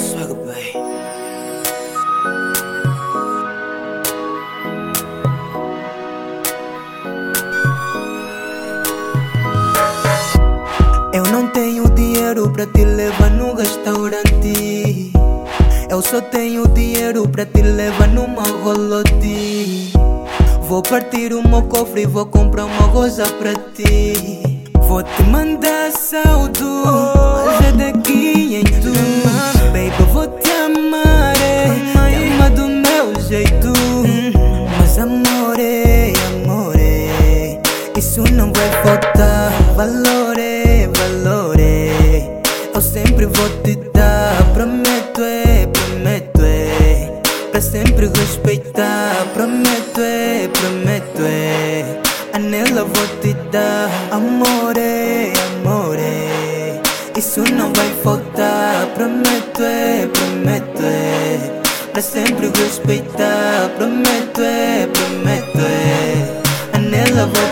Swagger Bay. Eu não tenho dinheiro pra te levar no restaurante. Eu só tenho dinheiro pra te levar numa rolote. Vou partir o meu cofre e vou comprar uma rosa pra ti. Vou te mandar saudos. Valore, eu sempre vou te dar. Prometo, é, prometo, é. Pra sempre respeitar, prometo, é, prometo, é. Anela vou te dar, amore, amore. Isso não vai faltar, prometo, é, prometo, é. Pra sempre respeitar, prometo, é, prometo, é. Anela vou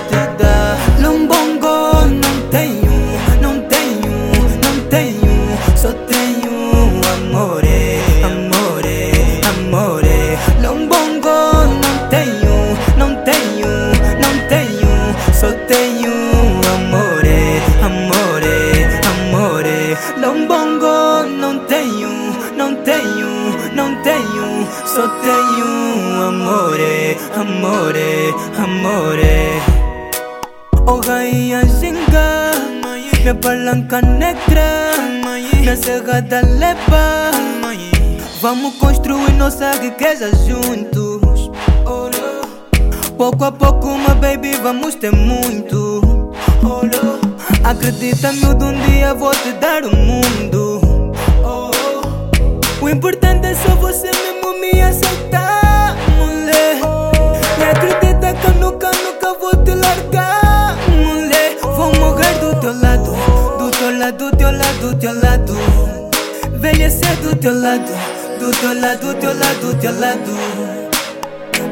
tenho, tenho amore, amore, amore. Oh rainha ginga, minha palanca negra, minha serra da lepa. Vamos construir nossa riqueza juntos. Pouco a pouco, my baby, vamos ter muito. Acredita, miúdo, um dia vou te dar o mundo. O importante é só você me do teu lado, do teu lado. Envelhecer do teu lado, do teu lado, do teu lado, do teu lado.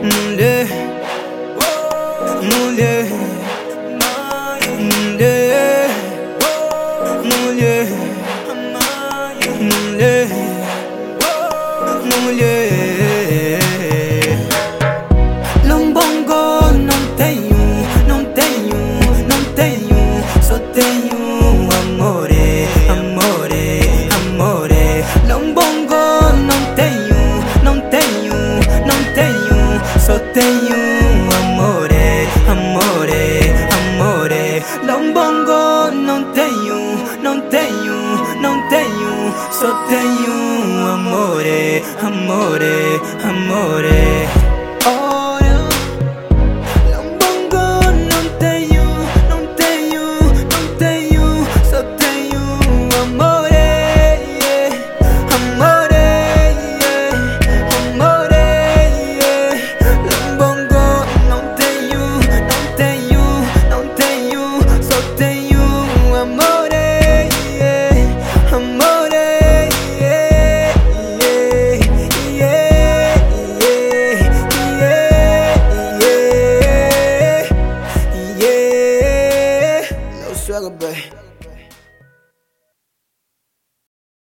Mulher, mulher, mulher, mulher, mulher, mulher. amore, amore. Ora non non te io, non te io, non te io, so te io, amore, amore. but